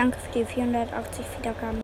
Danke für die 480 Wiedergaben.